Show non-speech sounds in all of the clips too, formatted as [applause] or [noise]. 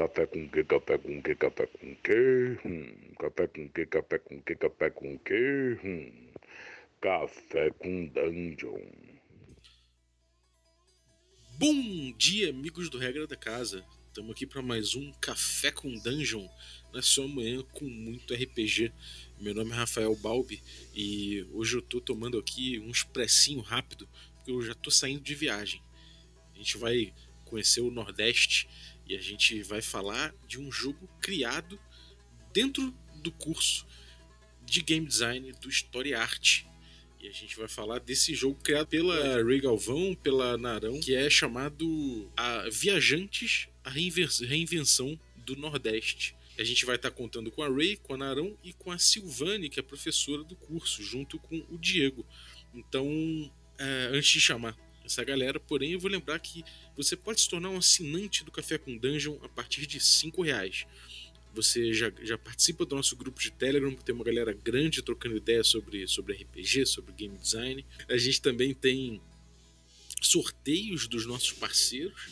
Café com que, café com que, café com que? Hum, café com que, café com que, café com que? Hum, café com Dungeon. Bom dia, amigos do Regra da Casa. Estamos aqui para mais um Café com Dungeon, na sua manhã com muito RPG. Meu nome é Rafael Balbi e hoje eu estou tomando aqui um expressinho rápido, porque eu já estou saindo de viagem. A gente vai conhecer o Nordeste e a gente vai falar de um jogo criado dentro do curso de game design do Story Art. E a gente vai falar desse jogo criado pela Ray Galvão, pela Narão, que é chamado a Viajantes, a Reinvenção do Nordeste. A gente vai estar contando com a Ray, com a Narão e com a Silvane, que é professora do curso, junto com o Diego. Então, é, antes de chamar essa galera, porém eu vou lembrar que você pode se tornar um assinante do Café com Dungeon a partir de cinco reais. Você já, já participa do nosso grupo de Telegram, que tem uma galera grande trocando ideias sobre, sobre RPG, sobre game design. A gente também tem sorteios dos nossos parceiros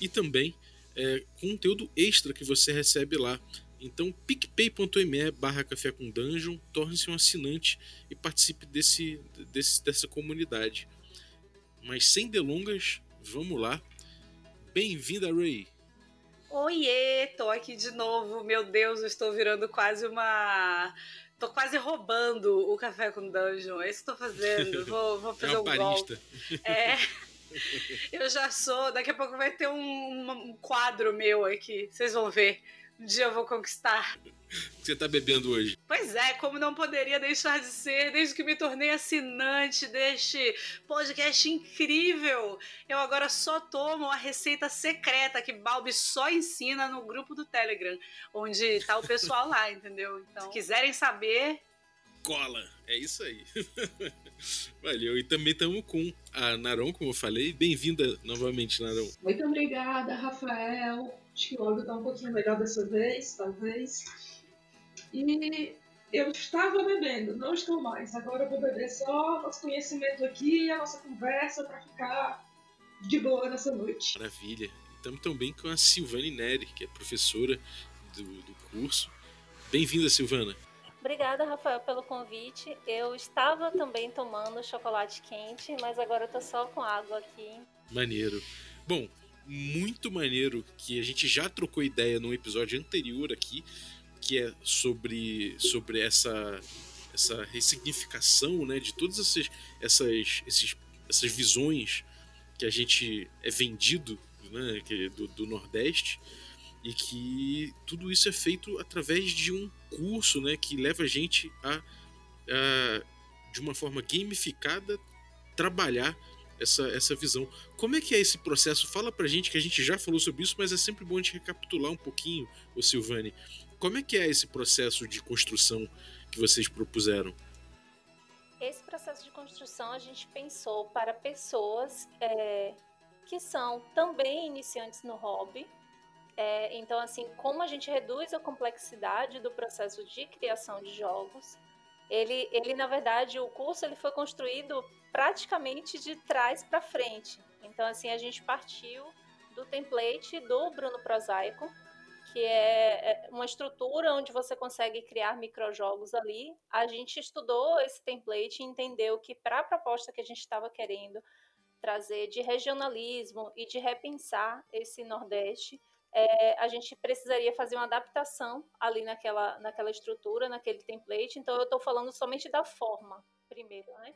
e também é, conteúdo extra que você recebe lá. Então, picpay.me barra café com dungeon, torne-se um assinante e participe desse, desse, dessa comunidade. Mas sem delongas, vamos lá. Bem-vinda, Ray. Oiê, tô aqui de novo. Meu Deus, eu estou virando quase uma. Tô quase roubando o café com dungeon. É isso que tô fazendo. [laughs] Vou, vou fazer é um golpe. É. Eu já sou. Daqui a pouco vai ter um, um quadro meu aqui. Vocês vão ver. Um dia eu vou conquistar. O que você tá bebendo hoje? Pois é, como não poderia deixar de ser, desde que me tornei assinante deste podcast incrível, eu agora só tomo a receita secreta que Balbi só ensina no grupo do Telegram, onde tá o pessoal lá, entendeu? Então, se quiserem saber, cola. É isso aí. [laughs] Valeu. E também estamos com a Naron, como eu falei. Bem-vinda novamente, Naron. Muito obrigada, Rafael. Acho que o áudio está um pouquinho melhor dessa vez, talvez. E eu estava bebendo, não estou mais. Agora eu vou beber só nosso conhecimento aqui, a nossa conversa para ficar de boa nessa noite. Maravilha. Estamos também com a Silvane Neri, que é professora do, do curso. Bem-vinda, Silvana. Obrigada, Rafael, pelo convite. Eu estava também tomando chocolate quente, mas agora eu tô só com água aqui. Maneiro. Bom, muito maneiro que a gente já trocou ideia no episódio anterior aqui, que é sobre, sobre essa, essa ressignificação né, de todas essas, essas, esses, essas visões que a gente é vendido né, do, do Nordeste e que tudo isso é feito através de um curso né, que leva a gente a, a de uma forma gamificada trabalhar essa, essa visão. Como é que é esse processo? Fala pra gente que a gente já falou sobre isso, mas é sempre bom a gente recapitular um pouquinho, o Silvane. Como é que é esse processo de construção que vocês propuseram? Esse processo de construção a gente pensou para pessoas é, que são também iniciantes no hobby. É, então, assim, como a gente reduz a complexidade do processo de criação de jogos, ele, ele na verdade, o curso ele foi construído praticamente de trás para frente. Então, assim, a gente partiu do template do Bruno Prosaico, que é, é uma estrutura onde você consegue criar microjogos ali. A gente estudou esse template e entendeu que para a proposta que a gente estava querendo trazer de regionalismo e de repensar esse Nordeste, é, a gente precisaria fazer uma adaptação ali naquela, naquela estrutura, naquele template. Então, eu estou falando somente da forma, primeiro, né?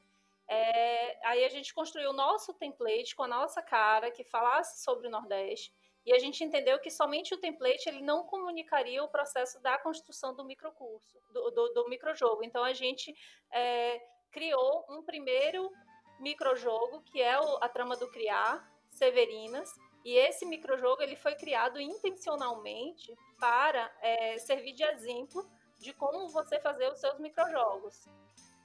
É, aí a gente construiu o nosso template com a nossa cara, que falasse sobre o Nordeste, e a gente entendeu que somente o template ele não comunicaria o processo da construção do microcurso, do, do, do microjogo. Então a gente é, criou um primeiro microjogo, que é o, a trama do Criar, Severinas, e esse microjogo ele foi criado intencionalmente para é, servir de exemplo de como você fazer os seus microjogos.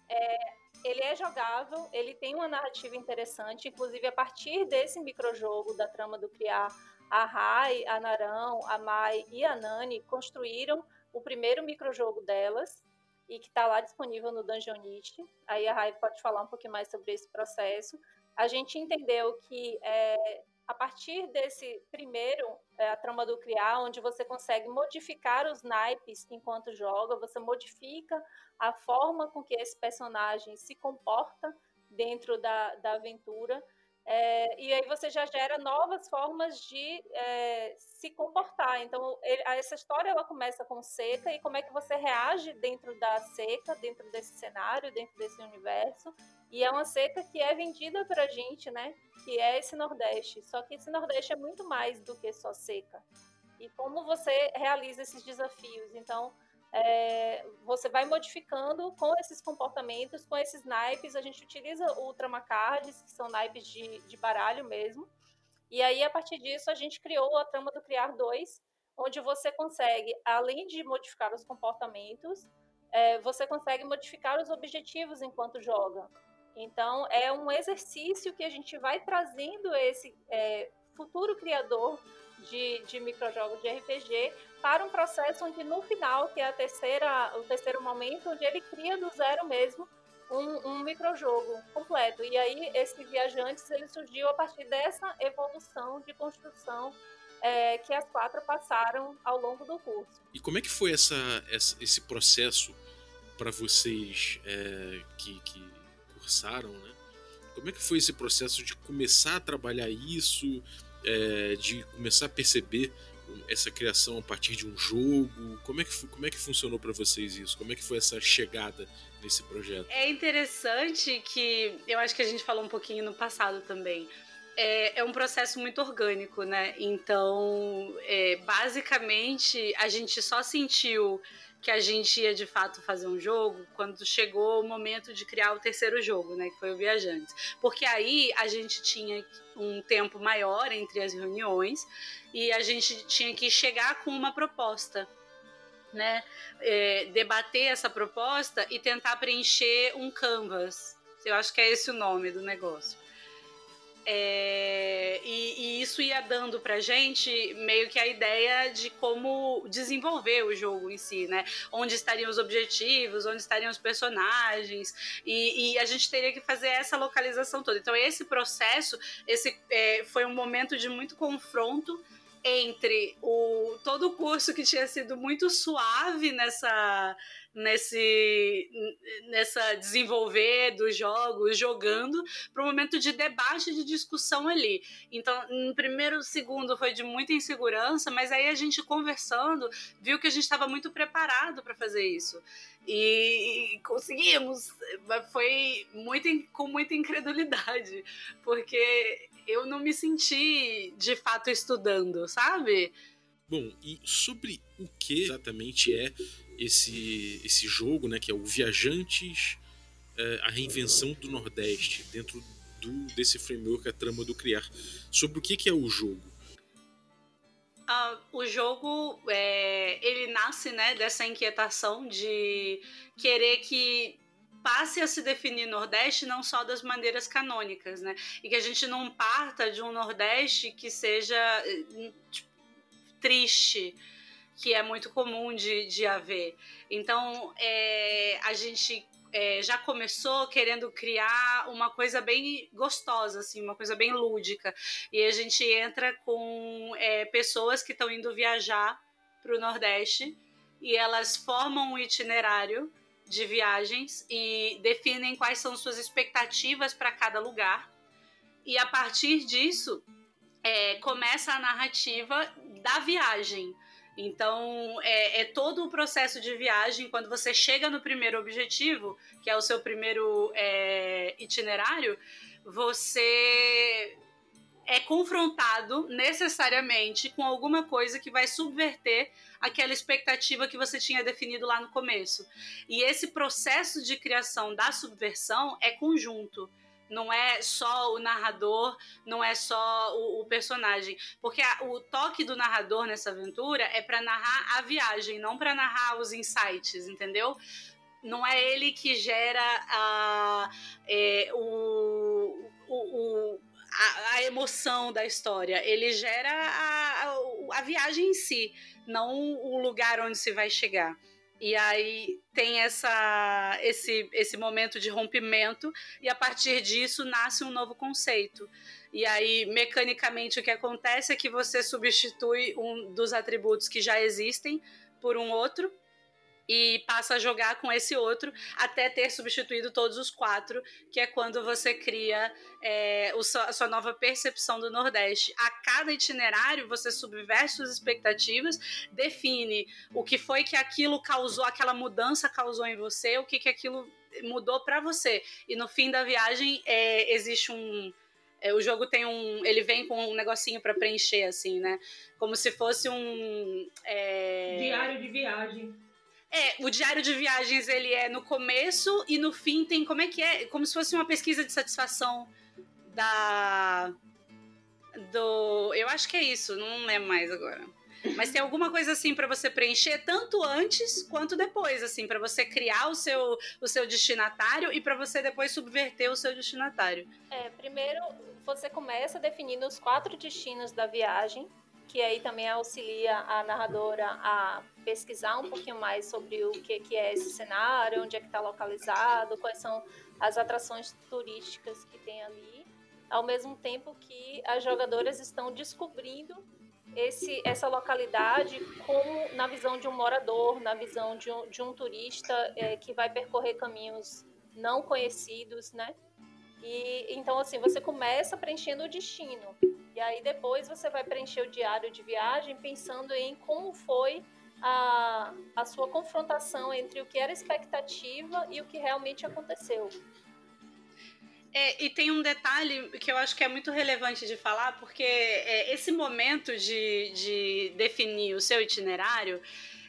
É, ele é jogável, ele tem uma narrativa interessante, inclusive a partir desse microjogo da trama do Criar, a Rai, a Narão, a Mai e a Nani construíram o primeiro microjogo delas e que está lá disponível no Dungeonist. Aí a Rai pode falar um pouquinho mais sobre esse processo. A gente entendeu que é, a partir desse primeiro, é, a trama do criar, onde você consegue modificar os naipes enquanto joga, você modifica a forma com que esse personagem se comporta dentro da, da aventura. É, e aí você já gera novas formas de é, se comportar. Então, ele, essa história ela começa com seca e como é que você reage dentro da seca, dentro desse cenário, dentro desse universo. E é uma seca que é vendida para a gente, né? Que é esse Nordeste. Só que esse Nordeste é muito mais do que só seca. E como você realiza esses desafios? Então, é, você vai modificando com esses comportamentos, com esses naipes. A gente utiliza ultramacards, que são naipes de, de baralho mesmo. E aí, a partir disso, a gente criou a trama do Criar 2, onde você consegue, além de modificar os comportamentos, é, você consegue modificar os objetivos enquanto joga. Então, é um exercício que a gente vai trazendo esse é, futuro criador de, de microjogos de RPG para um processo onde no final, que é a terceira, o terceiro momento, onde ele cria do zero mesmo um, um microjogo completo. E aí esse Viajantes ele surgiu a partir dessa evolução de construção é, que as quatro passaram ao longo do curso. E como é que foi essa, essa esse processo para vocês é, que, que cursaram, né? Como é que foi esse processo de começar a trabalhar isso, é, de começar a perceber essa criação a partir de um jogo? Como é que, como é que funcionou para vocês isso? Como é que foi essa chegada nesse projeto? É interessante que eu acho que a gente falou um pouquinho no passado também. É, é um processo muito orgânico, né? Então, é, basicamente, a gente só sentiu que a gente ia de fato fazer um jogo quando chegou o momento de criar o terceiro jogo, né, que foi o Viajantes. Porque aí a gente tinha um tempo maior entre as reuniões e a gente tinha que chegar com uma proposta. Né, é, debater essa proposta e tentar preencher um canvas. Eu acho que é esse o nome do negócio. É, e, e, isso ia dando pra gente meio que a ideia de como desenvolver o jogo em si, né? Onde estariam os objetivos, onde estariam os personagens, e, e a gente teria que fazer essa localização toda. Então, esse processo esse, é, foi um momento de muito confronto entre o todo o curso que tinha sido muito suave nessa nesse nessa desenvolver dos jogos, jogando, para um momento de debate, de discussão ali. Então, no primeiro segundo foi de muita insegurança, mas aí a gente conversando viu que a gente estava muito preparado para fazer isso. E, conseguimos. Foi muito, com muita incredulidade, porque eu não me senti de fato estudando, sabe? Bom, e sobre o que exatamente é esse, esse jogo, né, que é o Viajantes, é, a reinvenção do Nordeste, dentro do, desse framework, a trama do criar. Sobre o que, que é o jogo? Uh, o jogo é, ele nasce né, dessa inquietação de querer que passe a se definir Nordeste não só das maneiras canônicas, né? E que a gente não parta de um Nordeste que seja tipo, triste, que é muito comum de, de haver. Então, é, a gente é, já começou querendo criar uma coisa bem gostosa, assim, uma coisa bem lúdica. E a gente entra com é, pessoas que estão indo viajar para o Nordeste e elas formam um itinerário de viagens e definem quais são suas expectativas para cada lugar. E a partir disso, é, começa a narrativa da viagem. Então, é, é, todo o processo de viagem, quando você chega no primeiro objetivo, que é o seu primeiro é, itinerário, você é confrontado necessariamente com alguma coisa que vai subverter aquela expectativa que você tinha definido lá no começo. E esse processo de criação da subversão é conjunto não é só o narrador, não é só o, o personagem, porque a, o toque do narrador nessa aventura é para narrar a viagem, não para narrar os insights, entendeu? Não é ele que gera a, é, o, o, a, a, emoção da história, ele gera a, a, a viagem em si, não o lugar onde se vai chegar. E aí tem essa, esse, esse momento de rompimento, e a partir disso nasce um novo conceito. E aí, mecanicamente, o que acontece é que você substitui um dos atributos que já existem por um outro e passa a jogar com esse outro até ter substituído todos os quatro, que é quando você cria é, a sua nova percepção do Nordeste. A cada itinerário, você subverte suas expectativas, define o que foi que aquilo causou, aquela mudança causou em você, o que, que aquilo mudou para você. E no fim da viagem, é, existe um. É, o jogo tem um. Ele vem com um negocinho para preencher, assim, né? Como se fosse um. É... Diário de viagem. É, o diário de viagens ele é no começo e no fim tem como é que é, como se fosse uma pesquisa de satisfação da do, eu acho que é isso, não lembro mais agora. Mas tem alguma coisa assim para você preencher tanto antes quanto depois, assim, para você criar o seu, o seu destinatário e para você depois subverter o seu destinatário. É, primeiro você começa definindo os quatro destinos da viagem que aí também auxilia a narradora a pesquisar um pouquinho mais sobre o que, que é esse cenário, onde é que está localizado, quais são as atrações turísticas que tem ali, ao mesmo tempo que as jogadoras estão descobrindo esse, essa localidade como na visão de um morador, na visão de um, de um turista é, que vai percorrer caminhos não conhecidos, né? E então assim você começa preenchendo o destino e aí depois você vai preencher o diário de viagem pensando em como foi a, a sua confrontação entre o que era expectativa e o que realmente aconteceu. É, e tem um detalhe que eu acho que é muito relevante de falar, porque é, esse momento de, de definir o seu itinerário,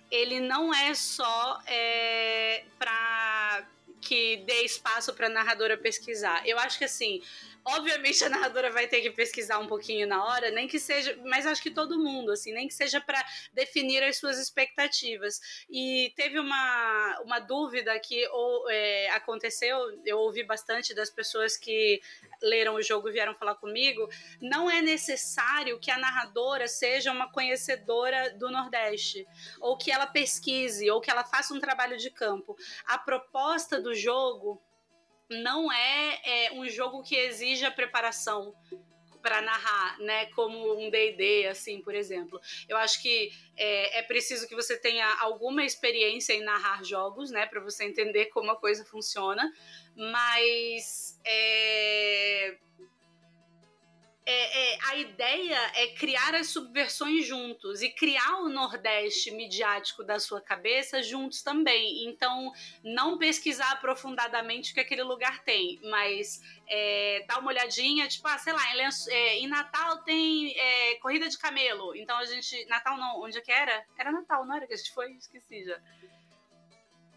ele não é só é, para que dê espaço para a narradora pesquisar. Eu acho que assim, Obviamente a narradora vai ter que pesquisar um pouquinho na hora, nem que seja, mas acho que todo mundo, assim, nem que seja para definir as suas expectativas. E teve uma, uma dúvida que ou, é, aconteceu, eu ouvi bastante das pessoas que leram o jogo e vieram falar comigo. Não é necessário que a narradora seja uma conhecedora do Nordeste, ou que ela pesquise, ou que ela faça um trabalho de campo. A proposta do jogo não é, é um jogo que exija preparação para narrar, né? Como um D&D, assim, por exemplo. Eu acho que é, é, preciso que você tenha alguma experiência em narrar jogos, né? Para você entender como a coisa funciona. Mas é, é, é, a ideia é criar as subversões juntos e criar o Nordeste midiático da sua cabeça juntos também. Então, não pesquisar aprofundadamente o que aquele lugar tem, mas é, dar uma olhadinha, tipo, ah, sei lá, em, é, em Natal tem é, corrida de camelo. Então a gente. Natal não, onde é que era? Era Natal, não era que a gente foi? Esqueci já.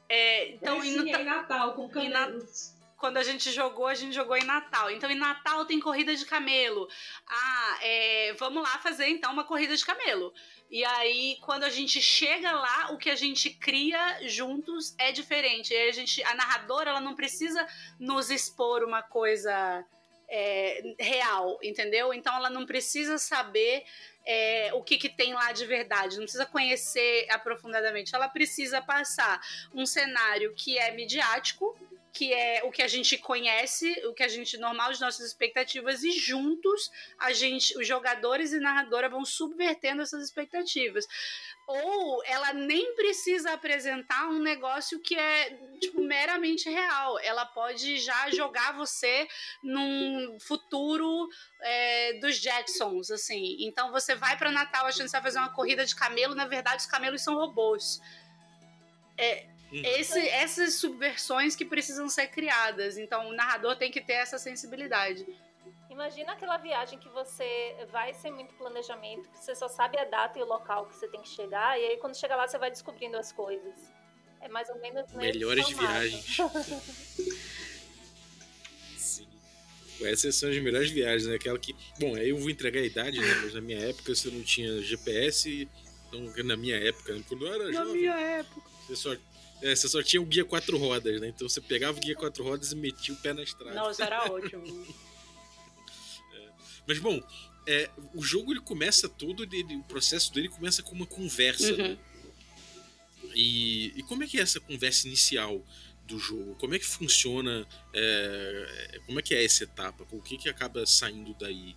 É, então, em, em Natal, com camelos quando a gente jogou, a gente jogou em Natal. Então, em Natal tem corrida de camelo. Ah, é, vamos lá fazer então uma corrida de camelo. E aí, quando a gente chega lá, o que a gente cria juntos é diferente. E a, gente, a narradora ela não precisa nos expor uma coisa é, real, entendeu? Então, ela não precisa saber é, o que, que tem lá de verdade, não precisa conhecer aprofundadamente. Ela precisa passar um cenário que é midiático que é o que a gente conhece, o que a gente normal as nossas expectativas e juntos a gente, os jogadores e narradora vão subvertendo essas expectativas. Ou ela nem precisa apresentar um negócio que é tipo meramente real. Ela pode já jogar você num futuro é, dos Jetsons, assim. Então você vai para Natal achando que você vai fazer uma corrida de camelo, na verdade os camelos são robôs. É. Esse, essas subversões que precisam ser criadas. Então, o narrador tem que ter essa sensibilidade. Imagina aquela viagem que você vai sem muito planejamento, que você só sabe a data e o local que você tem que chegar, e aí quando chega lá você vai descobrindo as coisas. É mais ou menos Melhores viagens. [laughs] Sim. Essas são as melhores viagens, né? Aquela que. Bom, aí eu vou entregar a idade, né? Mas na minha época você não tinha GPS. Então, na minha época, né? quando eu era na jovem. Na minha época. Você só é, você só tinha o guia quatro rodas, né? Então você pegava o guia quatro rodas e metia o pé na estrada. Nossa, era [laughs] ótimo. é. Mas bom, é, o jogo ele começa todo, ele, o processo dele começa com uma conversa. Uhum. Né? E, e como é que é essa conversa inicial do jogo? Como é que funciona? É, como é que é essa etapa? O que, que acaba saindo daí?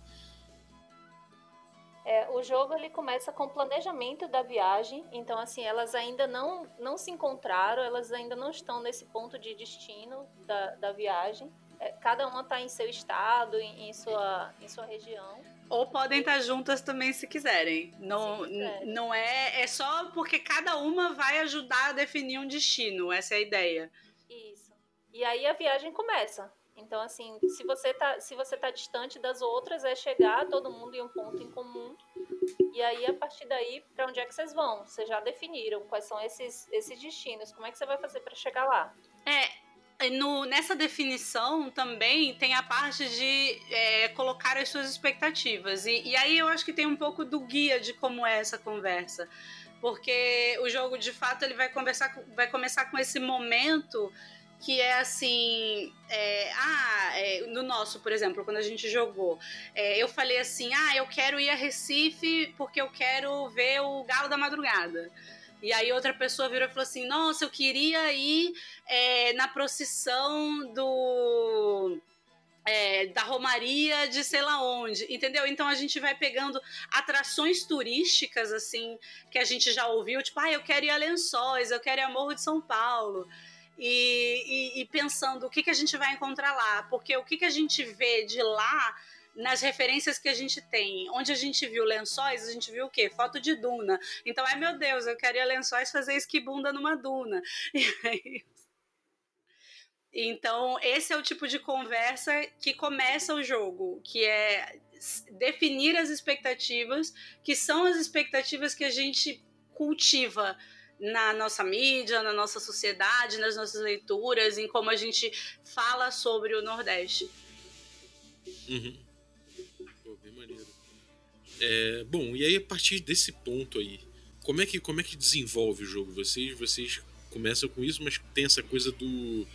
É, o jogo ele começa com o planejamento da viagem, então assim elas ainda não, não se encontraram, elas ainda não estão nesse ponto de destino da, da viagem. É, cada uma está em seu estado, em, em, sua, em sua região. Ou podem estar juntas também se quiserem. Não, se não é, é só porque cada uma vai ajudar a definir um destino. Essa é a ideia. Isso. E aí a viagem começa. Então, assim, se você tá, se você tá distante das outras, é chegar todo mundo em um ponto em comum. E aí, a partir daí, para onde é que vocês vão? Vocês já definiram quais são esses, esses destinos. Como é que você vai fazer para chegar lá? É, no, nessa definição também tem a parte de é, colocar as suas expectativas. E, e aí eu acho que tem um pouco do guia de como é essa conversa. Porque o jogo, de fato, ele vai, conversar, vai começar com esse momento que é assim, é, ah, é, no nosso, por exemplo, quando a gente jogou, é, eu falei assim, ah, eu quero ir a Recife porque eu quero ver o Galo da Madrugada. E aí outra pessoa virou e falou assim, nossa, eu queria ir é, na procissão do... É, da Romaria de sei lá onde, entendeu? Então a gente vai pegando atrações turísticas, assim, que a gente já ouviu, tipo, ah, eu quero ir a Lençóis, eu quero ir a Morro de São Paulo e, e, e, pensando o que, que a gente vai encontrar lá, porque o que, que a gente vê de lá nas referências que a gente tem. Onde a gente viu lençóis, a gente viu o quê? Foto de duna. Então, ai meu Deus, eu queria lençóis fazer esquibunda numa duna. [laughs] Então, esse é o tipo de conversa que começa o jogo, que é definir as expectativas, que são as expectativas que a gente cultiva na nossa mídia, na nossa sociedade, nas nossas leituras, em como a gente fala sobre o Nordeste. Uhum. Pô, bem maneiro. É, bom, e aí a partir desse ponto aí, como é que, como é que desenvolve o jogo? Vocês, vocês começam com isso, mas tem essa coisa do,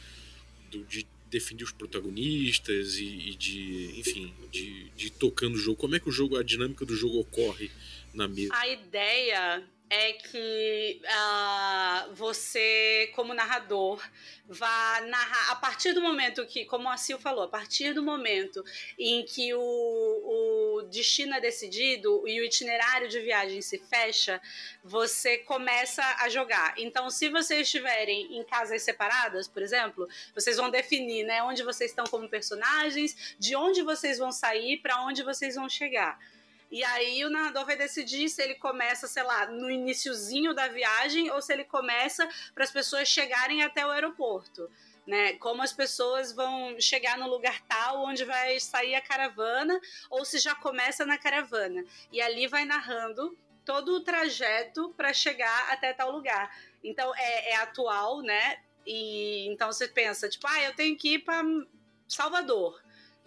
do de definir os protagonistas e, e de, enfim, de, de tocando o jogo. Como é que o jogo, a dinâmica do jogo ocorre na mesa? A ideia é que uh, você, como narrador, vá narrar a partir do momento que, como a Sil falou, a partir do momento em que o, o destino é decidido e o itinerário de viagem se fecha, você começa a jogar. Então, se vocês estiverem em casas separadas, por exemplo, vocês vão definir né, onde vocês estão como personagens, de onde vocês vão sair, para onde vocês vão chegar. E aí o narrador vai decidir se ele começa, sei lá, no iníciozinho da viagem ou se ele começa para as pessoas chegarem até o aeroporto. Né, como as pessoas vão chegar no lugar tal onde vai sair a caravana, ou se já começa na caravana. E ali vai narrando todo o trajeto para chegar até tal lugar. Então é, é, atual, né? E então você pensa, tipo, ah, eu tenho que ir para Salvador.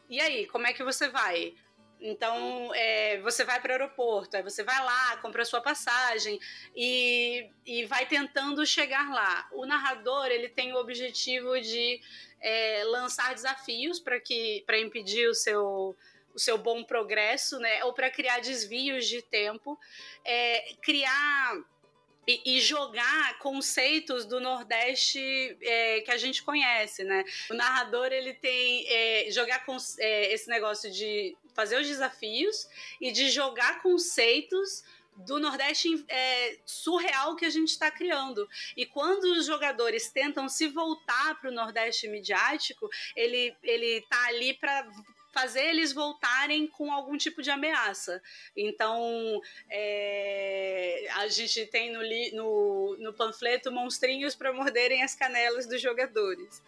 E aí, como é que você vai? Então, é, você vai para o aeroporto, aí você vai lá, compra a sua passagem e, e vai tentando chegar lá. O narrador ele tem o objetivo de é, lançar desafios para que para impedir o seu o seu bom progresso, né? Ou para criar desvios de tempo, é, criar e, e, jogar conceitos do Nordeste é, que a gente conhece, né? O narrador ele tem é, jogar com é, esse negócio de fazer os desafios e de jogar conceitos do Nordeste é, surreal que a gente está criando. E quando os jogadores tentam se voltar para o Nordeste midiático, ele ele tá ali para fazer eles voltarem com algum tipo de ameaça. Então, é, a gente tem no, no, no panfleto monstrinhos para morderem as canelas dos jogadores.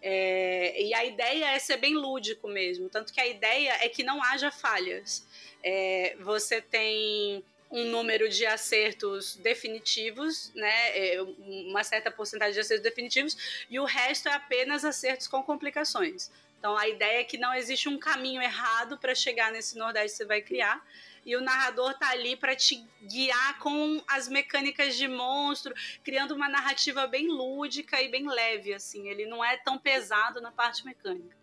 É, e a ideia é ser bem lúdico mesmo, tanto que a ideia é que não haja falhas. É, você tem um número de acertos definitivos, né, é, uma certa porcentagem de acertos definitivos, e o resto é apenas acertos com complicações. Então a ideia é que não existe um caminho errado para chegar nesse Nordeste que você vai criar. E o narrador tá ali para te guiar com as mecânicas de monstro, criando uma narrativa bem lúdica e bem leve, assim. Ele não é tão pesado na parte mecânica.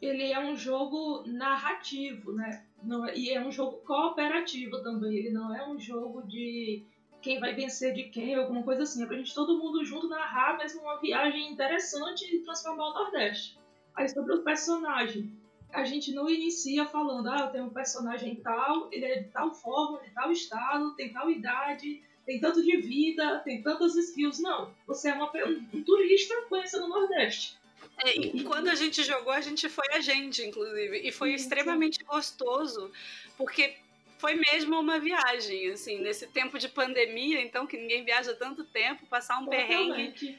Ele é um jogo narrativo, né? Não, é, e é um jogo cooperativo também. Ele não é um jogo de quem vai vencer de quem, alguma coisa assim. É pra gente todo mundo junto narrar mesmo uma viagem interessante e transformar o Nordeste. Aí sobre o personagem, a gente não inicia falando, ah, eu tenho um personagem tal, ele é de tal forma, de tal estado, tem tal idade, tem tanto de vida, tem tantas skills. Não, você é uma, um, um turista conhecendo o Nordeste. É, e quando a gente jogou, a gente foi a gente, inclusive. E foi extremamente gostoso, porque foi mesmo uma viagem, assim, nesse tempo de pandemia, então, que ninguém viaja tanto tempo, passar um perrengue.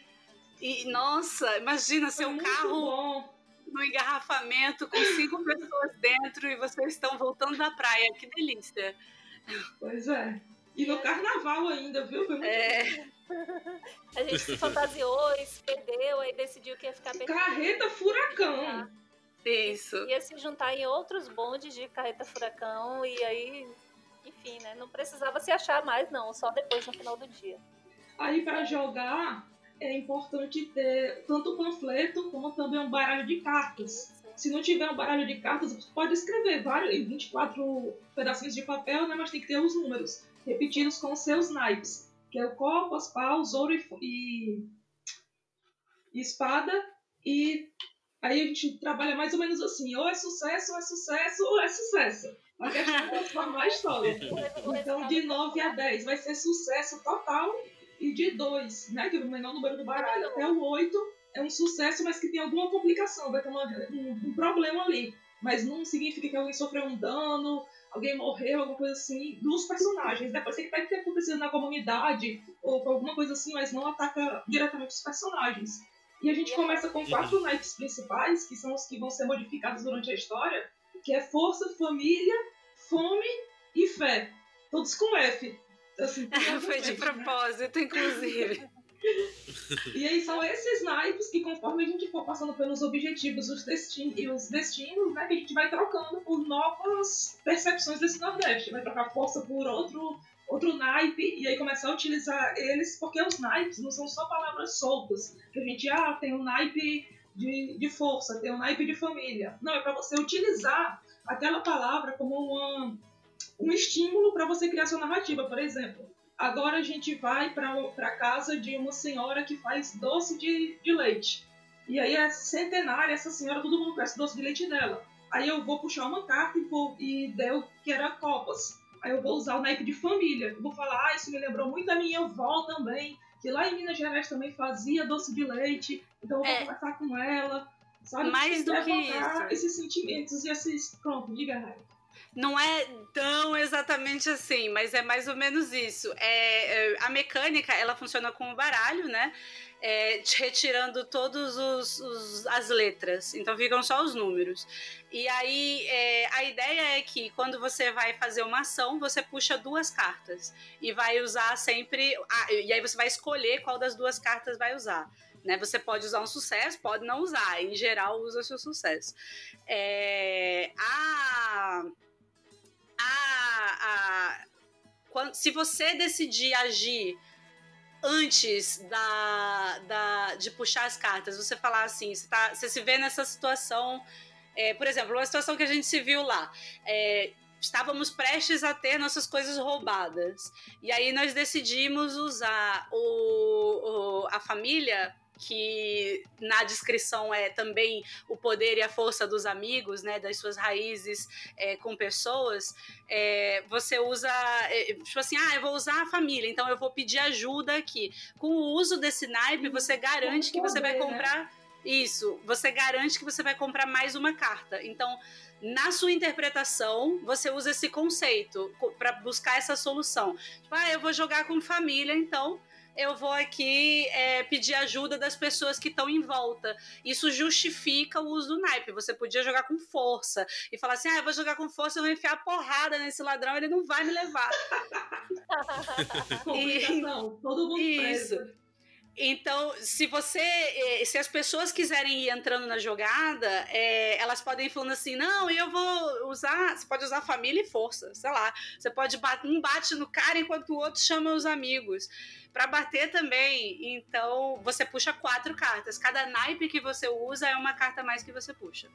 E, nossa, imagina seu carro bom. No engarrafamento com cinco pessoas dentro e vocês estão voltando da praia. Que delícia. Pois é. E no carnaval ainda, viu? Foi muito é. A gente se fantasiou, [laughs] se perdeu, aí decidiu que ia ficar perdido. Carreta furacão. Isso. Ia se juntar em outros bondes de carreta furacão e aí, enfim, né? Não precisava se achar mais, não, só depois no final do dia. Aí para jogar é importante ter tanto o panfleto como também um baralho de cartas. Se não tiver um baralho de cartas, você pode escrever vários, 24 pedacinhos de papel, né? Mas tem que ter os números repetidos com seus naipes, que é o copas, paus, ouro e, e, e espada. E Aí a gente trabalha mais ou menos assim, ou é sucesso, ou é sucesso, ou é sucesso. A questão é transformar a história. [laughs] Então, de 9 a 10 vai ser sucesso total e de 2, né, que é o menor número do baralho, até o 8 é um sucesso, mas que tem alguma complicação, vai ter uma, um, um, problema ali. Mas não significa que alguém sofreu um dano, alguém morreu, alguma coisa assim, dos personagens. Depois tem que ter acontecido na comunidade ou alguma coisa assim, mas não ataca diretamente os personagens. E a gente começa com quatro naipes principais, que são os que vão ser modificados durante a história, que é força, família, fome e fé. Todos com F. Assim, [laughs] Foi de propósito, né? inclusive. e aí são esses naipes que conforme a gente for passando pelos objetivos os destin e os destinos, né, que a gente vai trocando por novas percepções desse Nordeste. Vai trocar força por outro outro naipe e aí começar a utilizar eles, porque os naipes não são só palavras soltas, que a gente, ah, tem um naipe de, de força, tem um naipe de família. Não, é para você utilizar aquela palavra como uma, um estímulo para você criar sua narrativa, por exemplo. Agora a gente vai para a casa de uma senhora que faz doce de, de leite. E aí é centenária, essa senhora, todo mundo conhece doce de leite dela. Aí eu vou puxar uma carta e, vou, e deu que era copas. Aí eu vou usar o naipe de família. Eu vou falar, ah, isso me lembrou muito a minha avó também, que lá em Minas Gerais também fazia doce de leite. Então eu vou é. conversar com ela. Sabe? Mais do que isso. Esses sentimentos e esses. Pronto, diga, Rai. Não é tão exatamente assim, mas é mais ou menos isso. É, é a mecânica, ela funciona com o baralho, né? é, retirando todas as letras, então ficam só os números. E aí é, a ideia é que quando você vai fazer uma ação, você puxa duas cartas e vai usar sempre. Ah, e aí você vai escolher qual das duas cartas vai usar. Né? Você pode usar um sucesso, pode não usar. Em geral, usa seu sucesso. É, a, a, a, quando, se você decidir agir antes da, da, de puxar as cartas, você falar assim, você, tá, você se vê nessa situação, é, por exemplo, uma situação que a gente se viu lá. É, estávamos prestes a ter nossas coisas roubadas. E aí nós decidimos usar o, o a família que na descrição é também o poder e a força dos amigos, né, das suas raízes é, com pessoas, é, você usa, é, tipo assim, ah, eu vou usar a família, então eu vou pedir ajuda aqui. Com o uso desse naipe, você garante que você vai né? comprar. Isso, você garante que você vai comprar mais uma carta. Então, na sua interpretação, você usa esse conceito para buscar essa solução. Tipo, ah, eu vou jogar com família, então eu vou aqui é, pedir ajuda das pessoas que estão em volta. Isso justifica o uso do naipe. Você podia jogar com força e falar assim: ah, eu vou jogar com força, eu vou enfiar porrada nesse ladrão, ele não vai me levar. [laughs] e, não, todo mundo Isso. Preso. Então, se você, eh, se as pessoas quiserem ir entrando na jogada, é, elas podem ir falando assim, não, eu vou usar, você pode usar família e força, sei lá. Você pode bater, um bate no cara enquanto o outro chama os amigos para bater também, então você puxa quatro cartas. Cada naipe que você usa é uma carta mais que você puxa.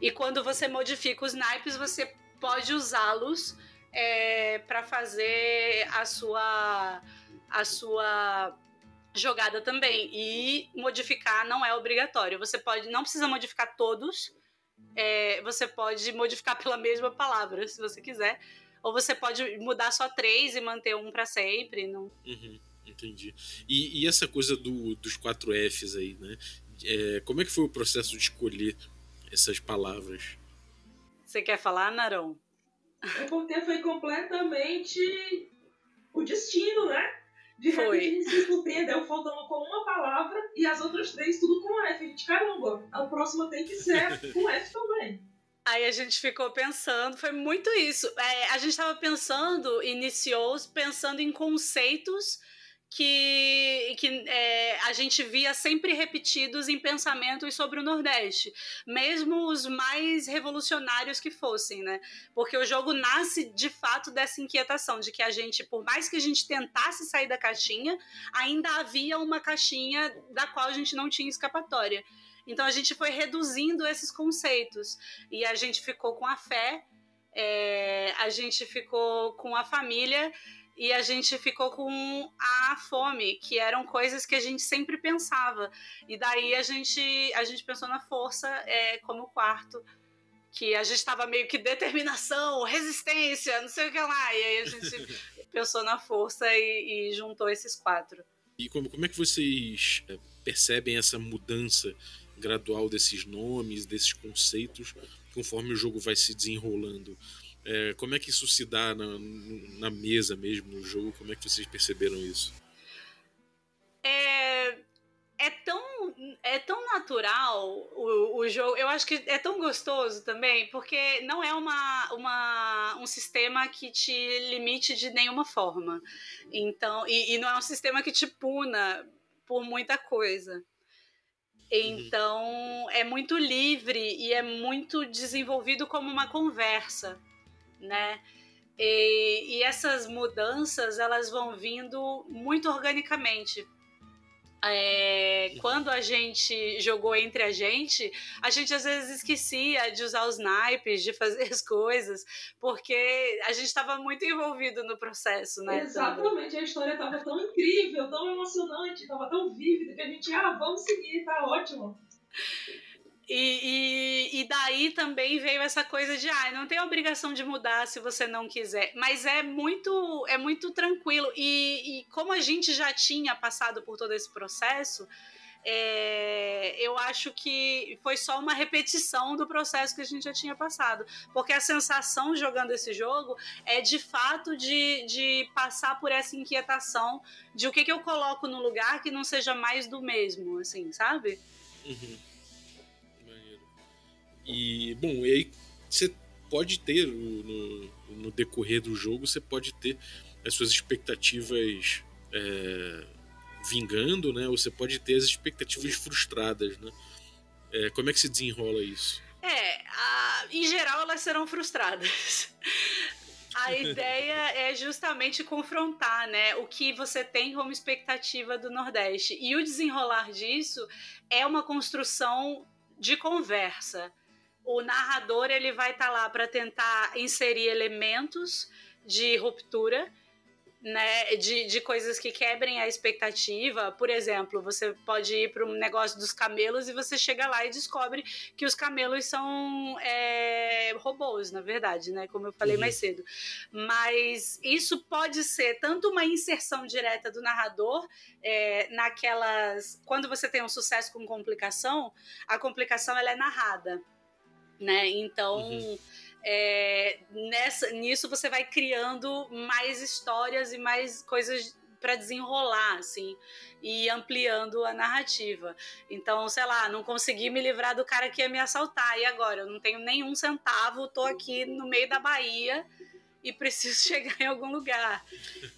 E quando você modifica os naipes, você pode usá-los é, para fazer a sua a sua jogada também. E modificar não é obrigatório. Você pode, não precisa modificar todos. É, você pode modificar pela mesma palavra, se você quiser. Ou você pode mudar só três e manter um para sempre. Não... Uhum, entendi. E, e, essa coisa do, dos quatro Fs aí, né? É, como é que foi o processo de escolher essas palavras? Você quer falar, Narão? É porque foi completamente o destino, né? De repente a gente se surpreendeu faltando com uma palavra e as outras três tudo com F. A gente, caramba, a próxima tem que ser com F também. Aí a gente ficou pensando, foi muito isso. É, a gente estava pensando, iniciou pensando em conceitos que, que é, a gente via sempre repetidos em pensamentos sobre o Nordeste, mesmo os mais revolucionários que fossem, né? Porque o jogo nasce de fato dessa inquietação de que a gente, por mais que a gente tentasse sair da caixinha, ainda havia uma caixinha da qual a gente não tinha escapatória. Então a gente foi reduzindo esses conceitos e a gente ficou com a fé, é, a gente ficou com a família e a gente ficou com a fome, que eram coisas que a gente sempre pensava. E daí a gente, a gente pensou na força é, como quarto, que a gente estava meio que determinação, resistência, não sei o que lá. E aí a gente [laughs] pensou na força e, e, juntou esses quatro. E como, como é que vocês é, percebem essa mudança gradual desses nomes, desses conceitos, conforme o jogo vai se desenrolando? É, como é que isso se dá na, na mesa mesmo, no jogo? Como é que vocês perceberam isso? É, é tão, é tão natural o, o jogo. Eu acho que é tão gostoso também, porque não é uma, uma, um sistema que te limite de nenhuma forma. Então, e, e não é um sistema que te puna por muita coisa. Então, é muito livre e é muito desenvolvido como uma conversa né? E, e essas mudanças elas vão vindo muito organicamente. É, quando a gente jogou entre a gente, a gente às vezes esquecia de usar os naipes, de fazer [laughs] as coisas, porque a gente estava muito envolvido no processo, né? Exatamente, a história estava tão incrível, tão emocionante, estava tão vívida que a gente, ah, vamos seguir, tá ótimo. E, e, e, daí também veio essa coisa de ah, não tem obrigação de mudar se você não quiser. Mas é muito, é muito tranquilo. E, e como a gente já tinha passado por todo esse processo, é, eu acho que foi só uma repetição do processo que a gente já tinha passado. Porque a sensação jogando esse jogo é de fato de, de passar por essa inquietação de o que, que eu coloco no lugar que não seja mais do mesmo, assim, sabe? Uhum. E, bom, e aí você pode ter, no, no decorrer do jogo, você pode ter as suas expectativas é, vingando, né? Ou você pode ter as expectativas frustradas, né? É, como é que se desenrola isso? É, a, em geral elas serão frustradas. A ideia é justamente confrontar, né, o que você tem como expectativa do Nordeste. E o desenrolar disso é uma construção de conversa o narrador ele vai estar tá lá para tentar inserir elementos de ruptura, né, de, de coisas que quebrem a expectativa. Por exemplo, você pode ir para um negócio dos camelos e você chega lá e descobre que os camelos são é, robôs, na verdade, né? Como eu falei uhum. mais cedo. Mas isso pode ser tanto uma inserção direta do narrador é, naquelas. Quando você tem um sucesso com complicação, a complicação ela é narrada né? Então, uhum. é, nessa, nisso você vai criando mais histórias e mais coisas para desenrolar, assim, e ampliando a narrativa. Então, sei lá, não consegui me livrar do cara que ia me assaltar, e agora? Eu não tenho nenhum centavo, tô aqui no meio da Bahia e preciso [laughs] chegar em algum lugar.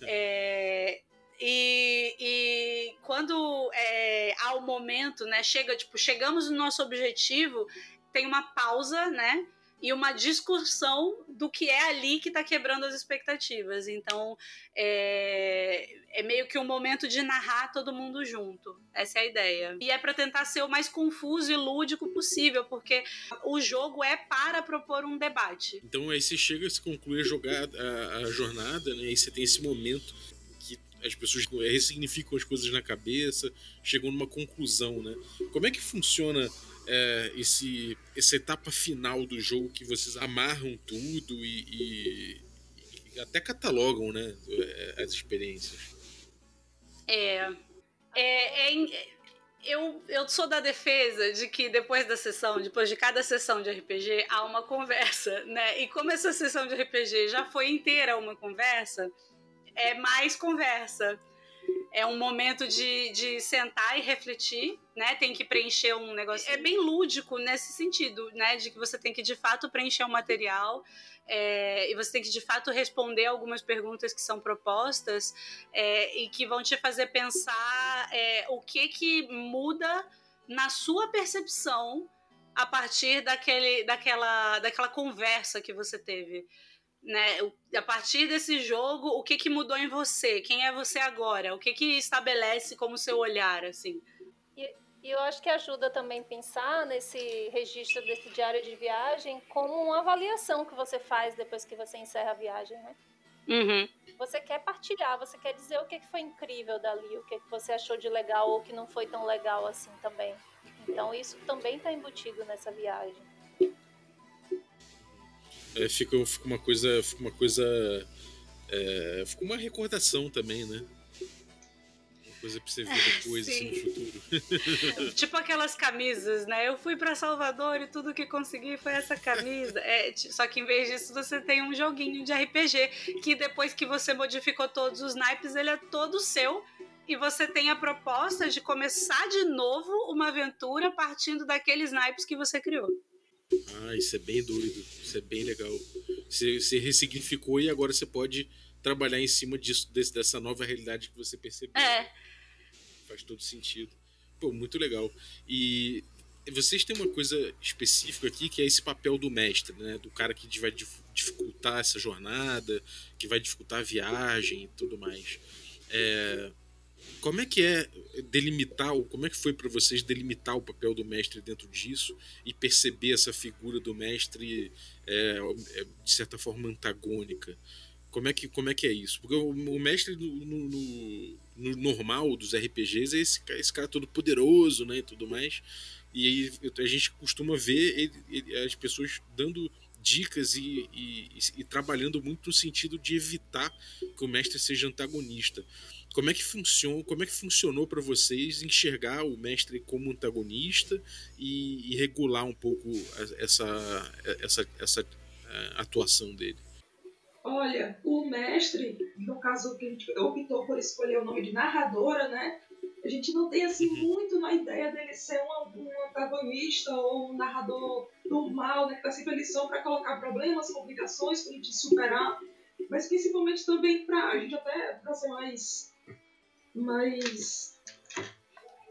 É, e, e, quando é, há o momento, né, chega, tipo, chegamos no nosso objetivo, tem uma pausa, né? E uma discussão do que é ali que está quebrando as expectativas. Então, é, é, meio que um momento de narrar todo mundo junto. Essa é a ideia. E é para tentar ser o mais confuso e lúdico possível, porque o jogo é para propor um debate. Então aí você chega, se conclui a jogar a, a jornada, né? E você tem esse momento que as pessoas ressignificam as coisas na cabeça, chegam numa conclusão, né? Como é que funciona é, esse, essa etapa final do jogo que vocês amarram tudo e, e, e até catalogam né, as experiências. É, é, é, eu, eu sou da defesa de que depois da sessão, depois de cada sessão de RPG, há uma conversa, [laughs] né? E como essa sessão de RPG já foi inteira uma conversa, é mais conversa é um momento de, de sentar e refletir, né? Tem que preencher um negócio. É bem lúdico nesse sentido, né? De que você tem que de fato preencher um material é, e você tem que de fato responder algumas perguntas que são propostas é, e que vão te fazer pensar é, o que que muda na sua percepção a partir daquele, daquela, daquela conversa que você teve né? A partir desse jogo, o que, que mudou em você? Quem é você agora? O que, que estabelece como seu olhar, assim? E, e eu acho que ajuda também pensar nesse registro desse diário de viagem como uma avaliação que você faz depois que você encerra a viagem, né? Uhum. Você quer partilhar, você quer dizer o que foi incrível dali, o que você achou de legal ou que não foi tão legal assim também. Então isso também está embutido nessa viagem é, fica, fica uma coisa. Fica uma coisa. É, fica uma recordação também, né? Uma coisa pra você ver depois, assim, no futuro. [laughs] tipo aquelas camisas, né? Eu fui para Salvador e tudo que consegui foi essa camisa. É, só que em vez disso, você tem um joguinho de RPG que depois que você modificou todos os naipes, ele é todo seu e você tem a proposta de começar de novo uma aventura partindo daqueles naipes que você criou. Ah, isso é bem doido. Isso é bem legal. Você, você ressignificou e agora você pode trabalhar em cima disso, desse, dessa nova realidade que você percebeu. É. Faz todo sentido. Pô, muito legal. E vocês têm uma coisa específica aqui que é esse papel do mestre, né? Do cara que vai dificultar essa jornada, que vai dificultar a viagem e tudo mais. É, como é que é delimitar, ou como é que foi para vocês delimitar o papel do mestre dentro disso e perceber essa figura do mestre é, é, de certa forma antagônica? Como é que, como é, que é isso? Porque o, mestre no, no, no, normal dos RPGs é esse, esse cara todo poderoso né, e tudo mais. E a gente costuma ver ele, ele, as pessoas dando dicas e, e, e, trabalhando muito no sentido de evitar que o mestre seja antagonista. Como é que funciona, como é que funcionou para vocês enxergar o mestre como antagonista e, e regular um pouco essa, essa, essa uh, atuação dele? Olha, o mestre, no caso que a gente optou por escolher o nome de narradora, né? A gente não tem assim uhum. muito na ideia dele ser um, um antagonista ou um narrador do mal, né? Que tá sempre ali só para colocar problemas, complicações para a gente superar, mas principalmente também para a gente até para ser mais mais.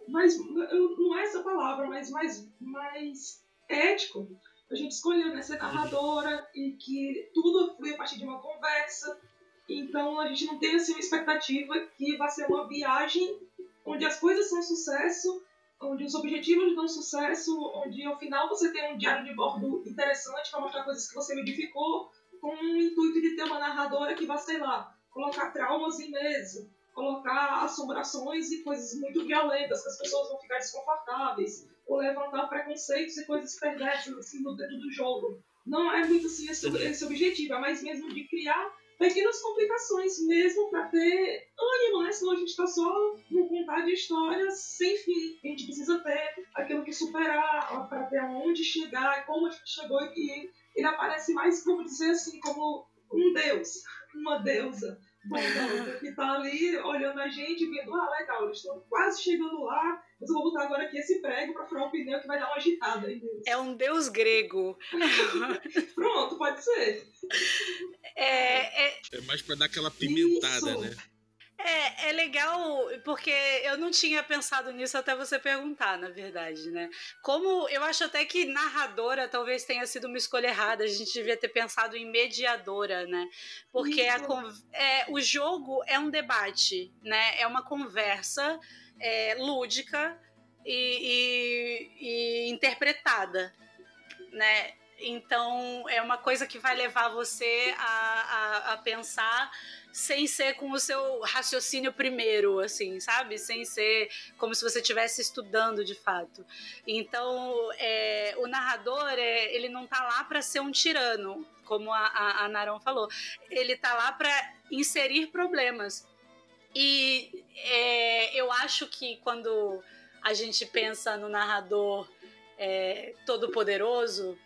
mais não é essa palavra, mas mais, mais ético. A gente escolheu né, ser narradora e que tudo flui a partir de uma conversa. Então a gente não tem assim, uma expectativa que vai ser uma viagem onde as coisas são sucesso, onde os objetivos dão sucesso, onde ao final você tem um diário de bordo interessante para mostrar coisas que você modificou, com o intuito de ter uma narradora que vai, sei lá, colocar traumas em mesa, colocar assombrações e coisas muito violentas que as pessoas vão ficar desconfortáveis, ou levantar preconceitos e coisas perversas assim, no dentro do jogo. Não é muito assim esse, esse objetivo, é mais mesmo de criar pequenas complicações mesmo para ter ânimo, né? Senão a gente está só no contar de histórias sem fim. A gente precisa ter aquilo que superar para ter aonde chegar, como a gente chegou e ele aparece mais, vamos dizer assim, como um deus, uma deusa bondosa que [laughs] tá ali olhando a gente, vendo, ah, legal, eles estão quase chegando lá, mas eu vou botar agora aqui esse prego pra furar o pneu que vai dar uma agitada. É um deus grego. [laughs] Pronto, pode ser. É, é... é mais pra dar aquela pimentada, Isso. né? É, é legal porque eu não tinha pensado nisso até você perguntar, na verdade, né? Como eu acho até que narradora talvez tenha sido uma escolha errada, a gente devia ter pensado em mediadora, né? Porque a, é, o jogo é um debate, né? É uma conversa é, lúdica e, e, e interpretada, né? Então é uma coisa que vai levar você a, a, a pensar sem ser com o seu raciocínio primeiro, assim, sabe? Sem ser como se você estivesse estudando de fato. Então, é, o narrador, é, ele não tá lá para ser um tirano, como a, a, a Narão falou. Ele tá lá para inserir problemas. E é, eu acho que quando a gente pensa no narrador é, todo-poderoso,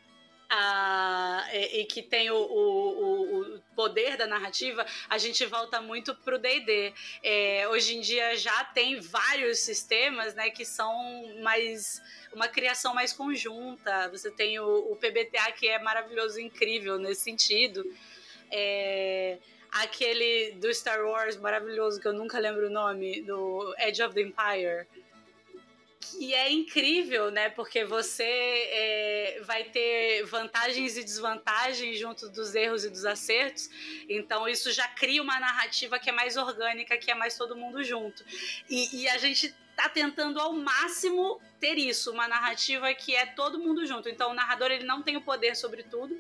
a, e, e, que tem o, o, o, poder da narrativa, a gente volta muito pro D&D. É, hoje em dia já tem vários sistemas, né, que são mais uma criação mais conjunta. Você tem o, o PBTA que é maravilhoso, incrível nesse sentido. É, aquele do Star Wars maravilhoso que eu nunca lembro o nome, do Edge of the Empire que é incrível, né? Porque você é, vai ter vantagens e desvantagens junto dos erros e dos acertos. Então isso já cria uma narrativa que é mais orgânica, que é mais todo mundo junto. E, e a gente tá tentando ao máximo ter isso, uma narrativa que é todo mundo junto. Então o narrador ele não tem o poder sobre tudo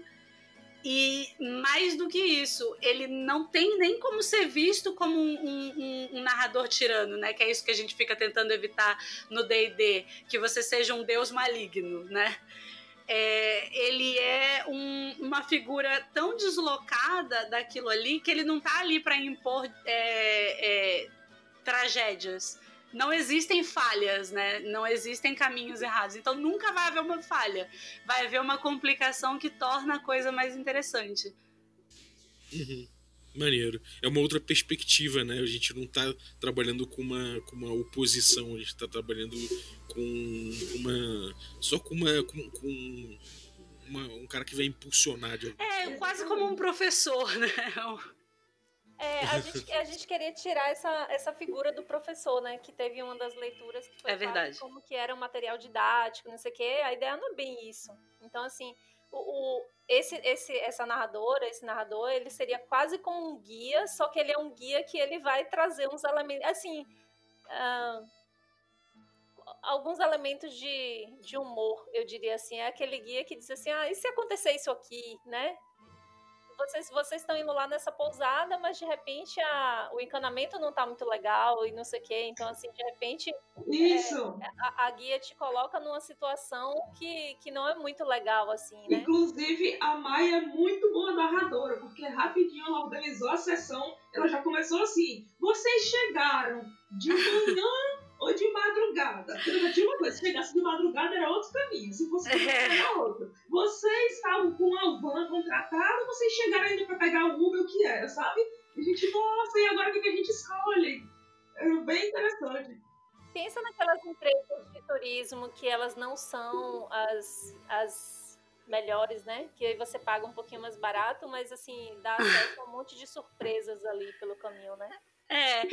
e mais do que isso, ele não tem nem como ser visto como um, um, um, narrador tirano, né? Que é isso que a gente fica tentando evitar no D&D, que você seja um deus maligno, né? É, ele é um, uma figura tão deslocada daquilo ali que ele não tá ali para impor é, é, tragédias não existem falhas, né? Não existem caminhos errados. Então nunca vai haver uma falha. Vai haver uma complicação que torna a coisa mais interessante. Uhum. Maneiro. É uma outra perspectiva, né? A gente não está trabalhando com uma, com uma oposição, a gente está trabalhando com uma. só com uma. com, com uma, um cara que vai impulsionar. De... É, quase como um professor, [laughs] né? É, a [laughs] gente, a gente queria tirar essa, essa figura do professor, né? Que teve uma das leituras que foi é verdade. como que era um material didático, não sei o quê. A ideia não é bem isso. Então, assim, o, o, esse, esse, essa narradora, esse narrador, ele seria quase como um guia, só que ele é um guia que ele vai trazer uns elementos, assim, uh, alguns elementos de, de humor, eu diria assim. É aquele guia que diz assim, ah, e se acontecer isso aqui, né? Vocês, vocês estão indo lá nessa pousada, mas de repente a, o encanamento não tá muito legal e não sei o quê. Então, assim, de repente. Isso! É, a, a, guia te coloca numa situação que, que não é muito legal, assim, né? Inclusive, a Maia é muito boa narradora, porque rapidinho ela organizou a sessão, ela já começou assim: vocês chegaram de manhã ou de madrugada. Tinha uma coisa, se chegasse de madrugada era outro caminho, se fosse de era outro. Vocês estavam com a van contratada, vocês chegaram ainda para pegar o Uber, o que era, sabe? E a gente, nossa, e agora o que a gente escolhe? É bem interessante. Pensa naquelas empresas de turismo que elas não são as, as melhores, né? Que aí você paga um pouquinho mais barato, mas assim, dá acesso a um monte de surpresas ali pelo caminho, né? É,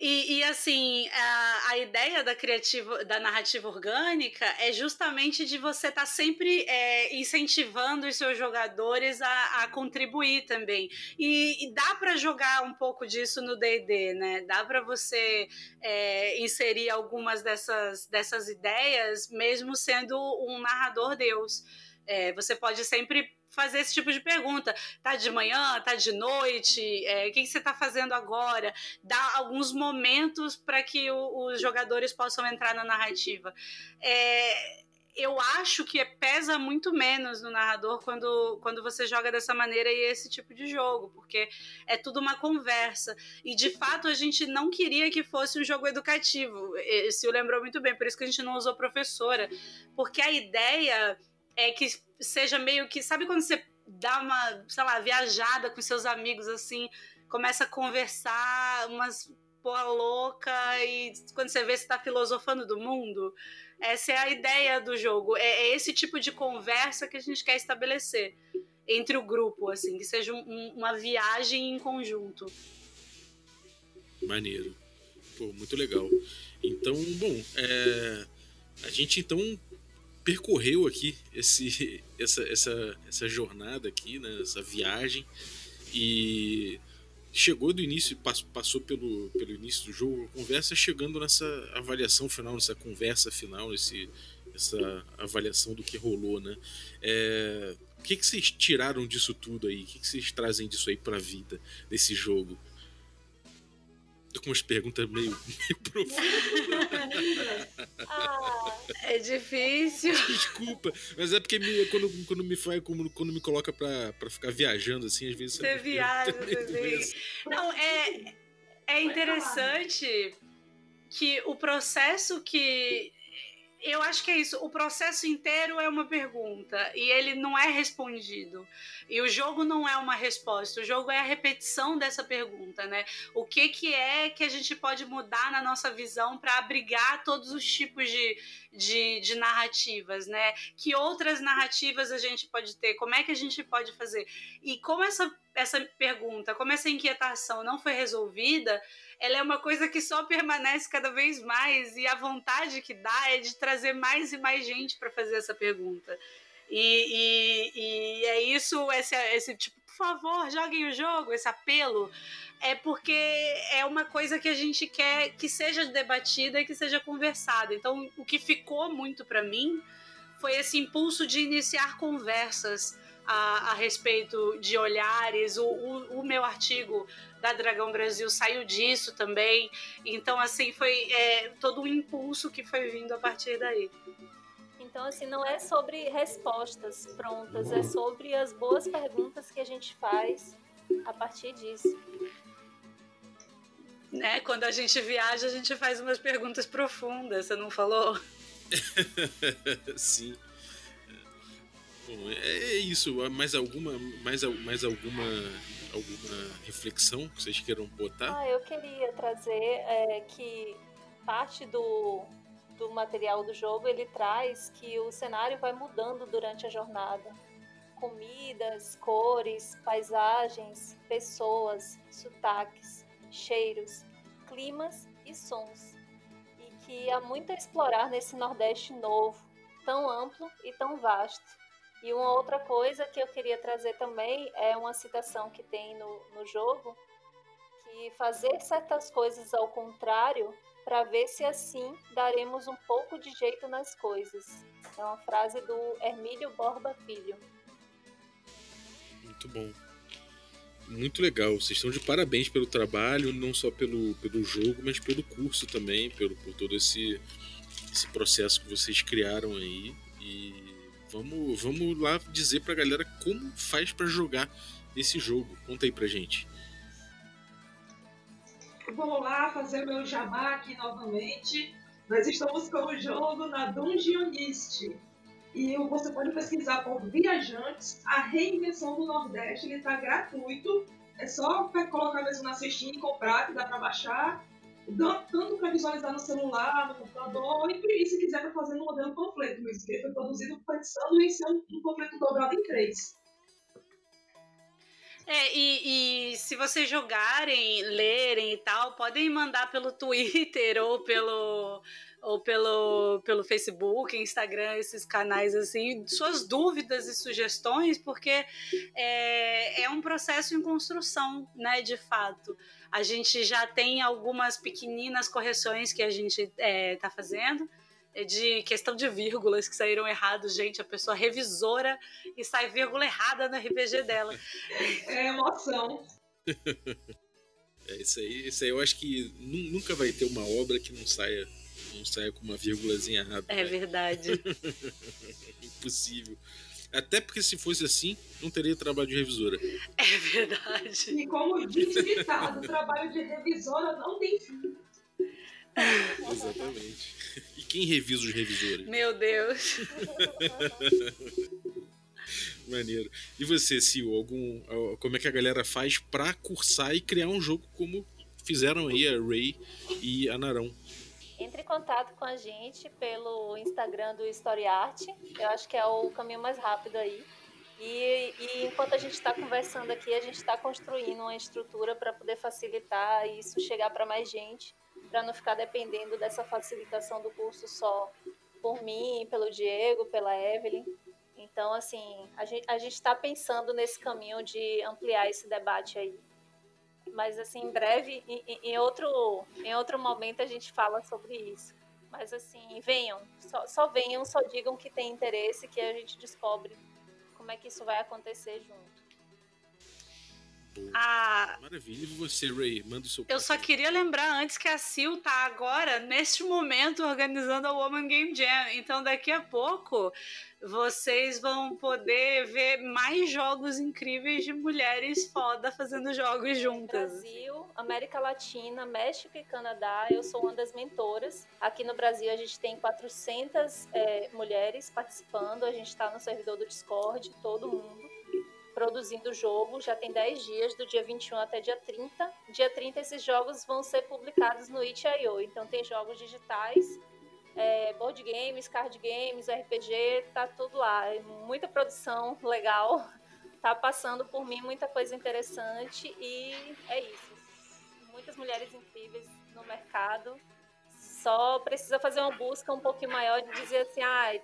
e, e assim, a, a, ideia da criativa, da narrativa orgânica é justamente de você estar tá sempre é, incentivando os seus jogadores a, a contribuir também. E, e dá para jogar um pouco disso no D&D, né? Dá para você é, inserir algumas dessas, dessas ideias, mesmo sendo um narrador deus. É, você pode sempre fazer esse tipo de pergunta. Tá de manhã, tá de noite, é, o que, você está fazendo agora? Dá alguns momentos para que o, os jogadores possam entrar na narrativa. É, eu acho que pesa muito menos no narrador quando, quando você joga dessa maneira e esse tipo de jogo, porque é tudo uma conversa. E de fato a gente não queria que fosse um jogo educativo. Se lembrou muito bem, por isso que a gente não usou professora, porque a ideia é que seja meio que. Sabe quando você dá uma, sei lá, viajada com seus amigos assim, começa a conversar umas porra louca e quando você vê você tá filosofando do mundo? Essa é a ideia do jogo. É, é esse tipo de conversa que a gente quer estabelecer entre o grupo, assim, que seja um, uma viagem em conjunto. Maneiro. Pô, muito legal. Então, bom, é, a gente então percorreu aqui esse, [laughs] essa, essa, essa jornada aqui, né, essa viagem e chegou do início, passou pelo, pelo início do jogo, a conversa, chegando nessa avaliação final, nessa conversa final, esse, essa avaliação do que rolou, né? É, o que, que vocês tiraram disso tudo aí? O que, que vocês trazem disso aí pra vida, desse jogo? Tô com umas perguntas meio, [laughs] meio profundas. ah, é difícil. Desculpa, mas é porque me, quando, quando, me faz, quando, quando me coloca pra, pra ficar viajando, assim, às vezes. Você viaja, [laughs] você Não, é, é interessante que o processo que eu acho que é isso. O processo inteiro é uma pergunta e ele não é respondido. E o jogo não é uma resposta. O jogo é a repetição dessa pergunta, né? O que que é que a gente pode mudar na nossa visão para abrigar todos os tipos de, de, de, narrativas, né? Que outras narrativas a gente pode ter? Como é que a gente pode fazer? E como essa essa pergunta, como essa inquietação não foi resolvida, ela é uma coisa que só permanece cada vez mais e a vontade que dá é de trazer mais e mais gente para fazer essa pergunta. E, e, e, é isso, esse, esse tipo, favor, joguem o jogo, esse apelo, é porque é uma coisa que a gente quer que seja debatida e que seja conversada. Então, o que ficou muito para mim foi esse impulso de iniciar conversas a, a respeito de olhares. O, o, o meu artigo da Dragão Brasil saiu disso também. Então, assim, foi é, todo um impulso que foi vindo a partir daí. Então, assim, não é sobre respostas prontas, é sobre as boas perguntas que a gente faz a partir disso. Né? Quando a gente viaja, a gente faz umas perguntas profundas, você não falou? [laughs] Sim. Bom, é isso. Mais alguma, mais, mais alguma alguma reflexão que vocês queiram botar? Ah, eu queria trazer é, que parte do, do material do jogo ele traz que o cenário vai mudando durante a jornada. Comidas, cores, paisagens, pessoas, sotaques, cheiros, climas e sons. E que há muito a explorar nesse Nordeste novo, tão amplo e tão vasto e uma outra coisa que eu queria trazer também é uma citação que tem no, no jogo, que fazer certas coisas ao contrário para ver se assim daremos um pouco de jeito nas coisas. É uma frase do Hermílio Borba Filho. Muito bom. Muito legal. Vocês estão de parabéns pelo trabalho, não só pelo, pelo jogo, mas pelo curso também, pelo, por todo esse, esse processo que vocês criaram aí. E Vamos, vamos lá dizer pra galera como faz para jogar esse jogo. Conta aí pra gente. Vou lá fazer meu jabá aqui novamente. Nós estamos com o jogo na Dungeonist. E você pode pesquisar por Viajantes, a reinvenção do Nordeste. Ele está gratuito. É só colocar mesmo na cestinha e comprar, que dá para baixar tanto para visualizar no celular, no computador, e se quiser para fazer no modelo panfleto mesmo, que foi produzido pensando em ser um, panfleto dobrado em três. É, e, e, se vocês jogarem, lerem e tal, podem mandar pelo Twitter ou pelo, ou pelo, pelo Facebook, Instagram, esses canais assim, suas dúvidas e sugestões, porque é, é um processo em construção, né, de fato. A gente já tem algumas pequeninas correções que a gente está é, tá fazendo de questão de vírgulas que saíram errados, gente. A pessoa revisora e sai vírgula errada no RPG dela. [laughs] É emoção. [laughs] É, isso aí, isso aí eu acho que nunca vai ter uma obra que não saia, não saia com uma vírgulazinha errada. É né? verdade. [laughs] Impossível. Até porque se fosse assim, não teria trabalho de revisora. É verdade. E como diz o ditado, o trabalho de revisora não tem fim. Exatamente. Quem revisa os revisores? Meu Deus. [laughs] Maneiro. E você, Sil, algum, como é que a galera faz pra cursar e criar um jogo como fizeram aí a Ray e a Narão? Entre em contato com a gente pelo Instagram do Story Art. Eu acho que é o caminho mais rápido aí. E, e enquanto a gente está conversando aqui, a gente está construindo uma estrutura para poder facilitar isso chegar para mais gente. Para não ficar dependendo dessa facilitação do curso só por mim, pelo Diego, pela Evelyn. Então, assim, a gente está pensando nesse caminho de ampliar esse debate aí. Mas, assim, em breve, em, em, outro, em outro momento, a gente fala sobre isso. Mas, assim, venham, só, só venham, só digam que tem interesse, que a gente descobre como é que isso vai acontecer junto. Ah, Maravilha. E você, Ray? Manda o seu. Eu só queria lembrar antes que a Sil tá agora, neste momento, organizando a Woman Game Jam. Então, daqui a pouco, vocês vão poder ver mais jogos incríveis de mulheres foda fazendo jogos juntas. Brasil, América Latina, México e Canadá, eu sou uma das mentoras. Aqui no Brasil, a gente tem 400 é, mulheres participando. A gente está no servidor do Discord, todo mundo produzindo o jogo, já tem 10 dias, do dia 21 até dia 30. Dia 30 esses jogos vão ser publicados no itch.io, então tem jogos digitais, é, board games, card games, RPG, tá tudo lá. É muita produção legal, tá passando por mim muita coisa interessante e é isso. Muitas mulheres incríveis no mercado. Só precisa fazer uma busca um pouquinho maior de dizer assim, ah,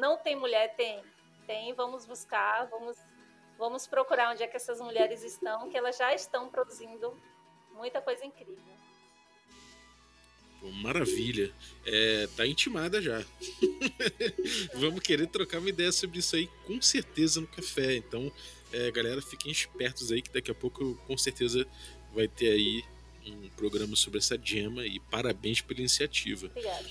não tem mulher, tem. Tem, vamos buscar, vamos Vamos procurar onde é que essas mulheres estão, que elas já estão produzindo muita coisa incrível. Maravilha. É, tá intimada já. [laughs] Vamos querer trocar uma ideia sobre isso aí, com certeza, no café. Então, é, galera, fiquem espertos aí, que daqui a pouco, com certeza, vai ter aí um programa sobre essa gema. E parabéns pela iniciativa. Obrigada.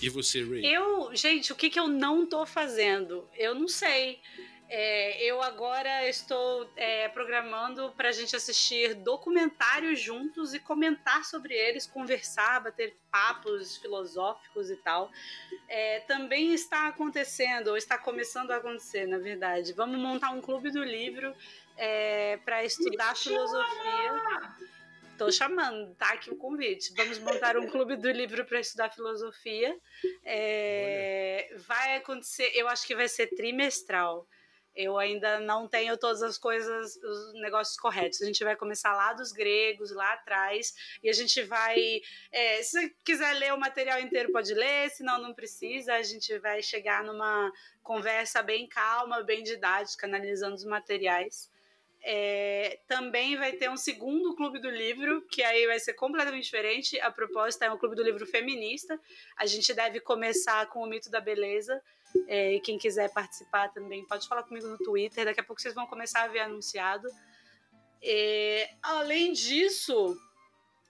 E você, Ray? Eu, gente, o que, que eu não tô fazendo? Eu não sei. É, eu agora estou é, programando para a gente assistir documentários juntos e comentar sobre eles, conversar, bater papos filosóficos e tal. É, também está acontecendo, ou está começando a acontecer, na verdade. Vamos montar um clube do livro é, para estudar filosofia. Estou chamando, tá aqui o convite. Vamos montar um clube do livro para estudar filosofia. É, vai acontecer, eu acho que vai ser trimestral. Eu ainda não tenho todas as coisas, os negócios corretos. A gente vai começar lá dos gregos, lá atrás, e a gente vai. É, se quiser ler o material inteiro, pode ler, senão não precisa. A gente vai chegar numa conversa bem calma, bem didática, analisando os materiais. É, também vai ter um segundo clube do livro, que aí vai ser completamente diferente. A proposta é um clube do livro feminista. A gente deve começar com o mito da beleza é, e quem quiser participar também pode falar comigo no Twitter. Daqui a pouco vocês vão começar a ver anunciado. É, além disso,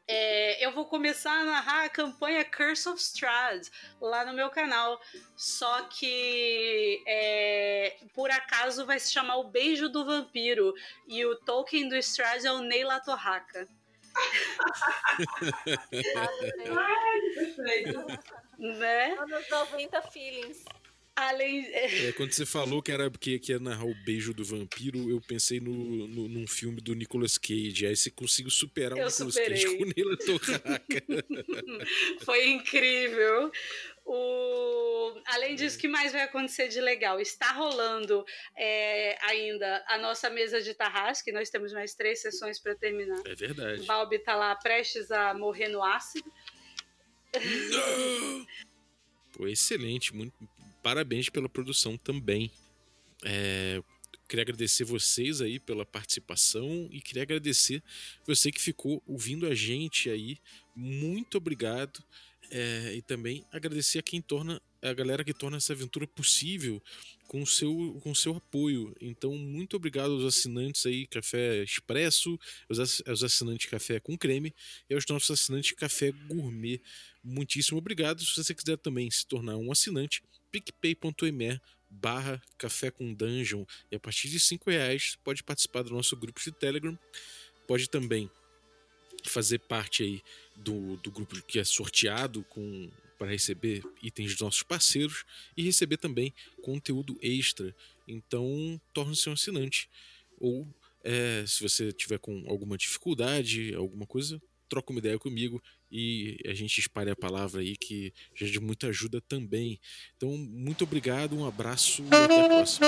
é, eu vou começar a narrar a campanha Curse of Strahd lá no meu canal. Só que é, por acaso vai se chamar O Beijo do Vampiro. E o Tolkien do Strahd é o Neila Torraca. [laughs] Ai, perfeito. Né? Anos 90 feelings. Além. [laughs] É, quando você falou que era que, que ia narrar o beijo do vampiro, eu pensei no, no, num filme do Nicolas Cage. Aí você conseguiu superar o eu Nicolas superei. Cage com Neila Torraca. [laughs] Foi incrível. O... Além disso, o que mais vai acontecer de legal? Está rolando é, ainda a nossa mesa de Tarrasque, nós temos mais três sessões para terminar. É verdade. O Balbi está lá prestes a morrer no ácido. Pô, excelente, muito, parabéns pela produção também. É, queria agradecer vocês aí pela participação e queria agradecer você que ficou ouvindo a gente aí. Muito obrigado. É, e também agradecer a quem torna a galera que torna essa aventura possível com seu, com seu apoio. Então, muito obrigado aos assinantes aí Café Expresso, aos assinantes Café com Creme e aos nossos assinantes Café Gourmet. Muitíssimo obrigado. Se você quiser também se tornar um assinante, picpay.me barra café com dungeon e a partir de cinco reais pode participar do nosso grupo de Telegram pode também fazer parte aí do, do grupo que é sorteado com para receber itens dos nossos parceiros e receber também conteúdo extra então torne-se um assinante ou é, se você tiver com alguma dificuldade alguma coisa troca uma ideia comigo e a gente espalha a palavra aí que já é de muita ajuda também. Então, muito obrigado, um abraço e até a próxima.